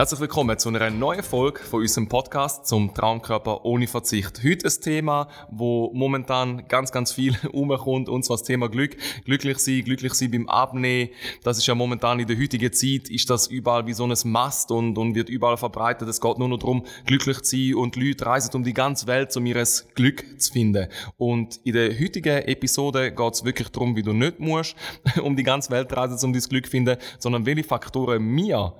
Herzlich willkommen zu einer neuen Folge von unserem Podcast zum Traumkörper ohne Verzicht. Heute ein Thema, wo momentan ganz, ganz viel umkommt, und zwar das Thema Glück. Glücklich sein, glücklich sein beim Abnehmen. Das ist ja momentan in der heutigen Zeit, ist das überall wie so ein Mast und, und wird überall verbreitet. Es geht nur noch darum, glücklich zu sein und Leute reisen um die ganze Welt, um ihr Glück zu finden. Und in der heutigen Episode geht es wirklich darum, wie du nicht musst, um die ganze Welt reisen, um dein Glück zu finden, sondern welche Faktoren mir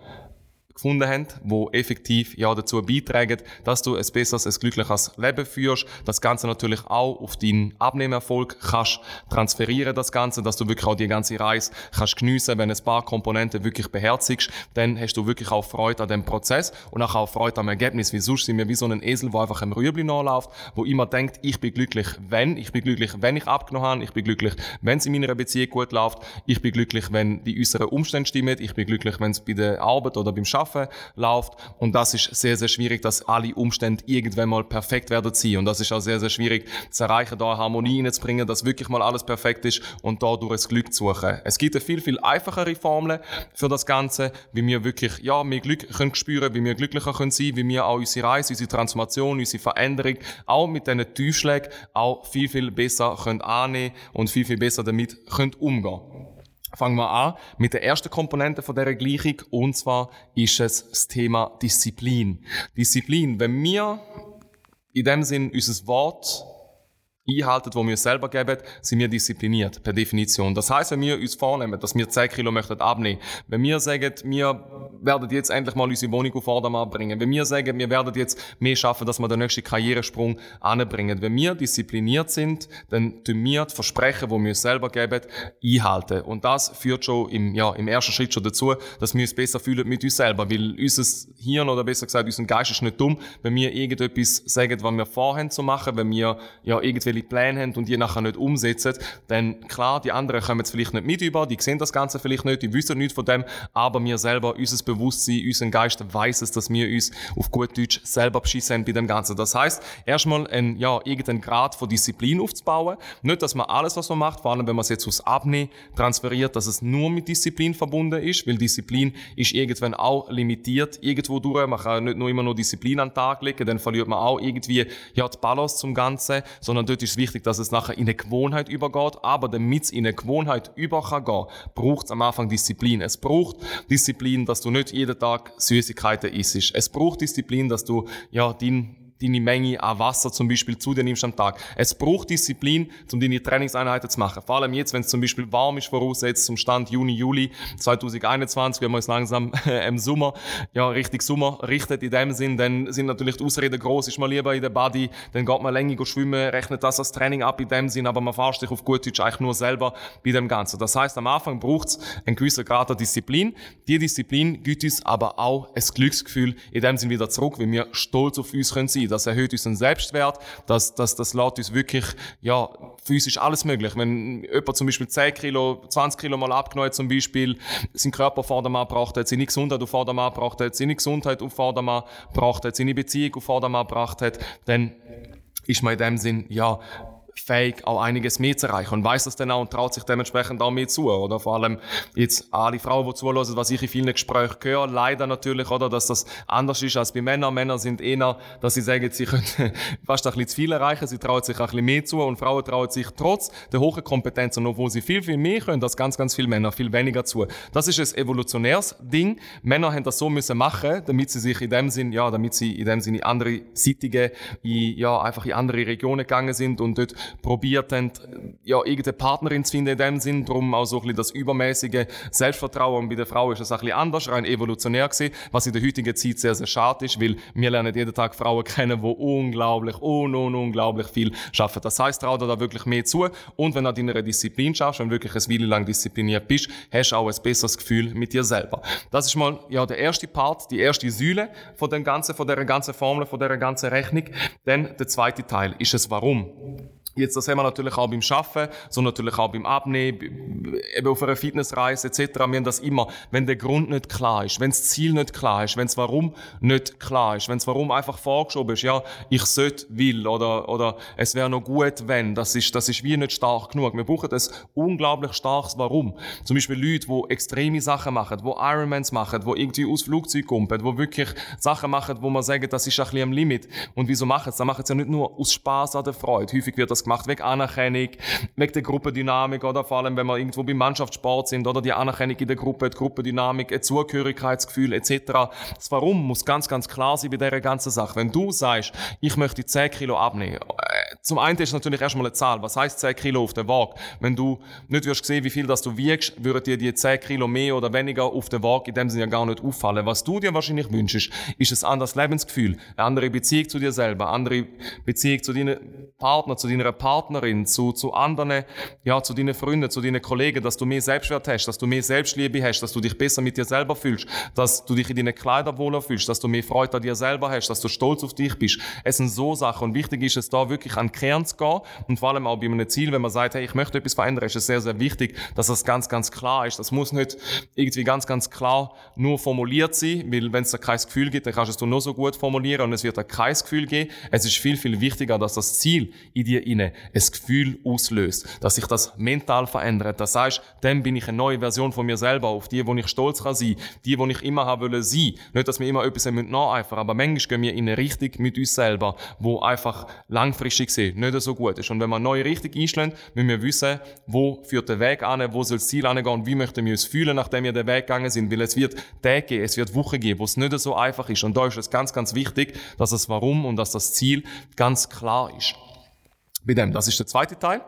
gefunden haben, wo effektiv ja dazu beitragen, dass du ein besseres, ein glückliches Leben führst. Das Ganze natürlich auch auf deinen Abnehmerfolg kannst transferieren, das Ganze, dass du wirklich auch die ganze Reise kannst geniessen, wenn ein paar Komponenten wirklich beherzigst, dann hast du wirklich auch Freude an dem Prozess und auch, Freude am Ergebnis, wie sonst sind wir wie so ein Esel, der einfach im Rüebli nachläuft, wo immer denkt, ich bin glücklich, wenn, ich bin glücklich, wenn ich abgenommen habe, ich bin glücklich, wenn es in meiner Beziehung gut läuft, ich bin glücklich, wenn die äußeren Umstände stimmen, ich bin glücklich, wenn es bei der Arbeit oder beim Schaffen Schaffen läuft. Und das ist sehr, sehr schwierig, dass alle Umstände irgendwann mal perfekt werden ziehen. Und das ist auch sehr, sehr schwierig zu erreichen, da Harmonie reinzubringen, dass wirklich mal alles perfekt ist und da durch das Glück zu suchen. Es gibt eine viel, viel einfachere Formel für das Ganze, wie wir wirklich, ja, mehr Glück können spüren, wie wir glücklicher können sein, wie wir auch unsere Reise, unsere Transformation, unsere Veränderung auch mit diesen Tiefschlägen auch viel, viel besser können annehmen und viel, viel besser damit können umgehen Fangen wir an mit der ersten Komponente von dieser Gleichung und zwar ist es das Thema Disziplin. Disziplin, wenn wir in dem Sinn unser Wort einhalten, wo wir selber geben, sind wir diszipliniert, per Definition. Das heißt, wenn wir uns vornehmen, dass wir 10 Kilo möchten abnehmen, wenn wir sagen, wir werden jetzt endlich mal unsere Wohnung auf Vordermann bringen, wenn wir sagen, wir werden jetzt mehr schaffen, dass wir den nächsten Karrieresprung anbringen, wenn wir diszipliniert sind, dann tun wir die Versprechen, die wir uns selber geben, einhalten. Und das führt schon im, ja, im ersten Schritt schon dazu, dass wir uns besser fühlen mit uns selber, weil unser Hirn oder besser gesagt, unser Geist ist nicht dumm, wenn wir irgendetwas sagen, was wir vorhaben zu machen, wenn wir ja irgendwelche viele Pläne haben und die nachher nicht umsetzen, dann klar, die anderen kommen jetzt vielleicht nicht mit über, die sehen das Ganze vielleicht nicht, die wissen nichts von dem, aber wir selber, unser Bewusstsein, unser Geist weiß es, dass wir uns auf gut Deutsch selber beschissen bei dem Ganzen. Das heißt, erstmal ein, ja, irgendeinen Grad von Disziplin aufzubauen. Nicht, dass man alles, was man macht, vor allem wenn man es jetzt aus Abnehmen transferiert, dass es nur mit Disziplin verbunden ist, weil Disziplin ist irgendwann auch limitiert irgendwo durch. Man kann nicht nur immer nur Disziplin an den Tag legen, dann verliert man auch irgendwie ja, die Balance zum Ganzen, sondern dort ist ist wichtig, dass es nachher in eine Gewohnheit übergeht. Aber damit es in eine Gewohnheit über kann gehen, braucht es am Anfang Disziplin. Es braucht Disziplin, dass du nicht jeden Tag Süßigkeiten isst. Es braucht Disziplin, dass du ja dein deine Menge an Wasser zum Beispiel zu dir nimmst am Tag. Es braucht Disziplin, um deine Trainingseinheiten zu machen. Vor allem jetzt, wenn es zum Beispiel warm ist, voraussetzt zum Stand Juni, Juli 2021, wenn man es langsam im Sommer, ja, richtig Sommer richtet in dem Sinn, dann sind natürlich die Ausreden groß, ist man lieber in der Body, dann geht man länger schwimmen, rechnet das als Training ab in dem Sinn, aber man fährt sich auf gut Deutsch eigentlich nur selber bei dem Ganzen. Das heißt, am Anfang braucht es einen gewissen Grad an Disziplin. Die Disziplin gibt uns aber auch ein Glücksgefühl in dem Sinn wieder zurück, wenn wir stolz auf uns können sein das erhöht unseren Selbstwert, das, das, das lässt uns wirklich, ja, physisch alles möglich. Wenn jemand zum Beispiel 10 Kilo, 20 Kilo mal abgenommen zum Beispiel, seinen Körper auf Vordermann gebracht hat, seine Gesundheit auf Vordermann gebracht hat, seine Gesundheit auf Vordermann gebracht hat, seine Beziehung auf Vordermann gebracht hat, dann ist man in dem Sinn, ja, fähig, auch einiges mehr zu erreichen und weiß das dann auch und traut sich dementsprechend auch mehr zu, oder? Vor allem jetzt alle Frauen, die zuhören, was ich in vielen Gesprächen höre, leider natürlich, oder? Dass das anders ist als bei Männern. Männer sind eher, dass sie sagen, sie können fast ein bisschen zu viel erreichen, sie trauen sich ein bisschen mehr zu und Frauen trauen sich trotz der hohen Kompetenz und obwohl sie viel, viel mehr können, als ganz, ganz viele Männer, viel weniger zu. Das ist ein evolutionäres Ding. Männer haben das so müssen machen, damit sie sich in dem Sinn, ja, damit sie in dem Sinn in andere Sittige, in, ja, einfach in andere Regionen gegangen sind und dort probiert haben, ja, irgendeine Partnerin zu finden in dem Sinn, darum auch so ein bisschen das übermäßige Selbstvertrauen. Bei der Frau ist das ein bisschen anders, rein evolutionär gesehen, was in der heutigen Zeit sehr, sehr schade ist, weil wir lernen jeden Tag Frauen kennen, die unglaublich, un, un, unglaublich viel schaffen. Das heißt, trau dir da wirklich mehr zu und wenn du in einer Disziplin schaffst, wenn wirklich ein Weile lang diszipliniert bist, hast du auch ein besseres Gefühl mit dir selber. Das ist mal, ja, der erste Part, die erste Säule von dem Ganzen, von der ganzen Formel, von der ganzen Rechnung. Dann der zweite Teil ist es Warum. Jetzt, das haben wir natürlich auch beim Schaffen, so natürlich auch beim Abnehmen, eben auf einer Fitnessreise etc. Wir haben das immer, wenn der Grund nicht klar ist, wenn das Ziel nicht klar ist, wenn das Warum nicht klar ist, wenn das Warum einfach vorgeschoben ist, ja, ich sollte, will oder, oder es wäre noch gut, wenn, das ist, das ist wie nicht stark genug. Wir brauchen ein unglaublich starkes Warum. Zum Beispiel Leute, die extreme Sachen machen, die Ironmans machen, die irgendwie aus Flugzeug kommen, die wirklich Sachen machen, wo man sagt, das ist ein bisschen am Limit. Und wieso machen sie? Das machen sie ja nicht nur aus Spaß an der Freude. Häufig wird das das gemacht, wegen Anerkennung, wegen der Gruppendynamik oder vor allem, wenn wir irgendwo beim Mannschaftssport sind oder die Anerkennung in der Gruppe, die Gruppendynamik, ein Zugehörigkeitsgefühl etc. Das Warum muss ganz, ganz klar sein bei dieser ganzen Sache. Wenn du sagst, ich möchte 10 Kilo abnehmen, zum einen ist natürlich erstmal eine Zahl. Was heißt 10 Kilo auf der Waage? Wenn du nicht wirst sehen, wie viel das du wiegst, würden dir die 10 Kilo mehr oder weniger auf der Waage in dem Sinne ja gar nicht auffallen. Was du dir wahrscheinlich wünschst, ist ein anderes Lebensgefühl, eine andere Beziehung zu dir selber, eine andere Beziehung zu deinen Partner, zu deiner Partnerin, zu, zu anderen, ja, zu deinen Freunden, zu deinen Kollegen, dass du mehr Selbstwert hast, dass du mehr Selbstliebe hast, dass du dich besser mit dir selber fühlst, dass du dich in deinen Kleidern wohler fühlst, dass du mehr Freude an dir selber hast, dass du stolz auf dich bist. Es sind so Sachen und wichtig ist es da wirklich an Kern zu gehen und vor allem auch bei einem Ziel, wenn man sagt, hey, ich möchte etwas verändern, ist es sehr, sehr wichtig, dass das ganz, ganz klar ist. Das muss nicht irgendwie ganz, ganz klar nur formuliert sein, weil wenn es da kein Gefühl gibt, dann kannst du es nur so gut formulieren und es wird da kein Gefühl geben. Es ist viel, viel wichtiger, dass das Ziel in dir inne ein Gefühl auslöst, dass sich das mental verändert. Das heißt, dann bin ich eine neue Version von mir selber, auf die, wo ich stolz kann sein, die, wo ich immer haben wollen sein. Nicht, dass wir immer etwas nacheifern aber manchmal gehen wir in eine Richtung mit uns selber, wo einfach langfristig gesehen nicht so gut ist. Und wenn eine neue Richtung einschlagen, müssen wir wissen, wo führt der Weg an, wo soll das Ziel angehen und wie möchten wir uns fühlen, nachdem wir den Weg gegangen sind. Weil es wird Tage geben, es wird Wochen geben, wo es nicht so einfach ist. Und da ist es ganz, ganz wichtig, dass das Warum und dass das Ziel ganz klar ist. Bei dem, das ist der zweite Teil.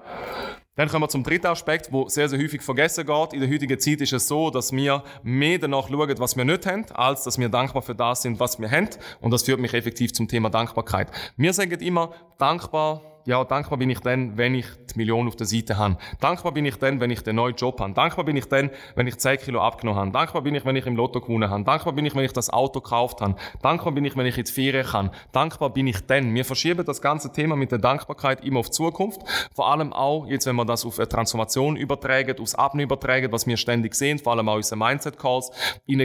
Dann kommen wir zum dritten Aspekt, wo sehr, sehr häufig vergessen geht. In der heutigen Zeit ist es so, dass wir mehr danach schauen, was wir nicht haben, als dass wir dankbar für das sind, was wir haben. Und das führt mich effektiv zum Thema Dankbarkeit. Wir sagen immer, dankbar ja, dankbar bin ich dann, wenn ich die Million auf der Seite habe. Dankbar bin ich dann, wenn ich den neuen Job habe. Dankbar bin ich dann, wenn ich 10 Kilo abgenommen habe. Dankbar bin ich, wenn ich im Lotto gewonnen habe. Dankbar bin ich, wenn ich das Auto gekauft habe. Dankbar bin ich, wenn ich die Ferien kann. Dankbar bin ich dann. Wir verschieben das ganze Thema mit der Dankbarkeit immer auf Zukunft. Vor allem auch, jetzt wenn wir das auf eine Transformation übertragen, aufs Abnehmen übertragen, was wir ständig sehen, vor allem auch unsere Mindset-Calls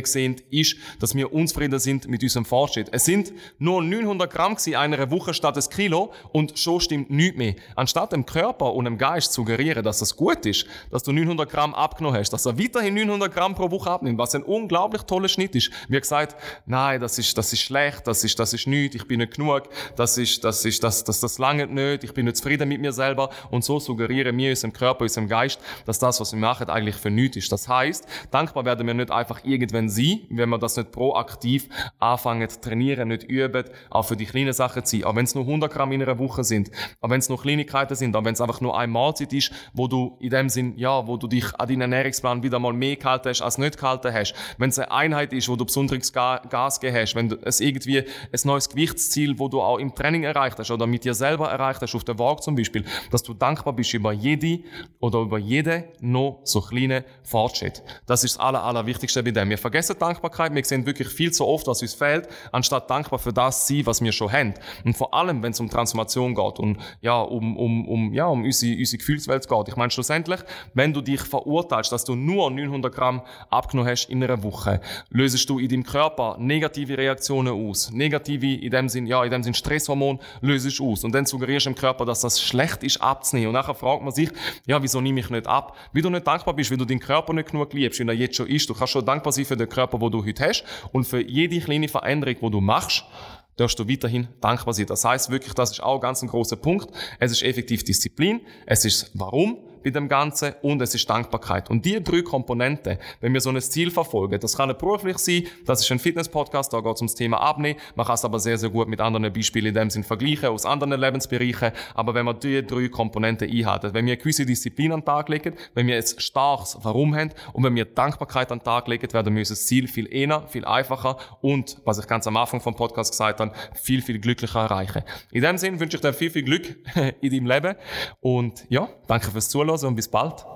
sehen, ist, dass wir unzufrieden sind mit unserem Fortschritt. Es sind nur 900 Gramm in einer Woche statt ein Kilo und schon stimmt nichts mehr. Anstatt dem Körper und dem Geist zu suggerieren, dass es gut ist, dass du 900 Gramm abgenommen hast, dass er weiterhin 900 Gramm pro Woche abnimmt, was ein unglaublich toller Schnitt ist. Wie gesagt, nein, das ist, das ist schlecht, das ist, das ist nichts, ich bin nicht genug, das ist, das ist, das, das, das lange nicht, ich bin nicht zufrieden mit mir selber und so suggerieren wir unserem Körper, unserem Geist, dass das, was wir machen, eigentlich für nichts ist. Das heißt, dankbar werden wir nicht einfach irgendwann sein, wenn wir das nicht proaktiv anfangen zu trainieren, nicht üben, auch für die kleinen Sachen zu sein. Auch wenn es nur 100 Gramm in einer Woche sind, auch wenn es nur Kleinigkeiten sind, auch wenn es einfach nur eine Mahlzeit ist, wo du in dem Sinn, ja, wo du dich an deinen Ernährungsplan wieder mal mehr gehalten hast, als nicht gehalten hast. Wenn es eine Einheit ist, wo du besonderes Gas gegeben hast, wenn es irgendwie ein neues Gewichtsziel, wo du auch im Training erreicht hast oder mit dir selber erreicht hast, auf der Waage zum Beispiel, dass du dankbar bist über jede oder über jede noch so kleine Fortschritt. Das ist das aller, allerwichtigste bei dem. Wir vergessen Dankbarkeit, wir sehen wirklich viel zu oft, was uns fehlt, anstatt dankbar für das zu sein, was wir schon haben. Und vor allem, wenn es um Transformation geht und ja, um, um, um, ja, um unsere, unsere Gefühlswelt geht. Ich meine, schlussendlich, wenn du dich verurteilst, dass du nur 900 Gramm abgenommen hast in einer Woche, lösest du in deinem Körper negative Reaktionen aus. Negative, in dem Sinn, ja, in dem Sinn Stresshormon lösest du aus. Und dann suggerierst du im Körper, dass das schlecht ist abzunehmen. Und nachher fragt man sich, ja, wieso nehme ich nicht ab? Wie du nicht dankbar bist, weil du deinen Körper nicht genug liebst, wie er jetzt schon ist. Du kannst schon dankbar sein für den Körper, den du heute hast und für jede kleine Veränderung, die du machst darfst du weiterhin dankbar sein. Das heißt wirklich, das ist auch ganz ein großer Punkt. Es ist effektiv Disziplin. Es ist Warum bei dem Ganzen und es ist Dankbarkeit. Und die drei Komponenten, wenn wir so ein Ziel verfolgen, das kann beruflich sein, das ist ein Fitness-Podcast, da geht es ums Thema Abnehmen. Man kann es aber sehr, sehr gut mit anderen Beispielen in dem Sinn vergleichen, aus anderen Lebensbereichen. Aber wenn wir die drei Komponenten einhalten, wenn wir eine gewisse Disziplin an den Tag legen, wenn wir ein starkes Warum haben und wenn wir Dankbarkeit an den Tag legen, werden wir unser Ziel viel eher, viel einfacher und, was ich ganz am Anfang vom Podcast gesagt habe, viel, viel glücklicher erreichen. In dem Sinn wünsche ich dir viel, viel Glück in deinem Leben und ja, danke fürs Zuhören und bis bald.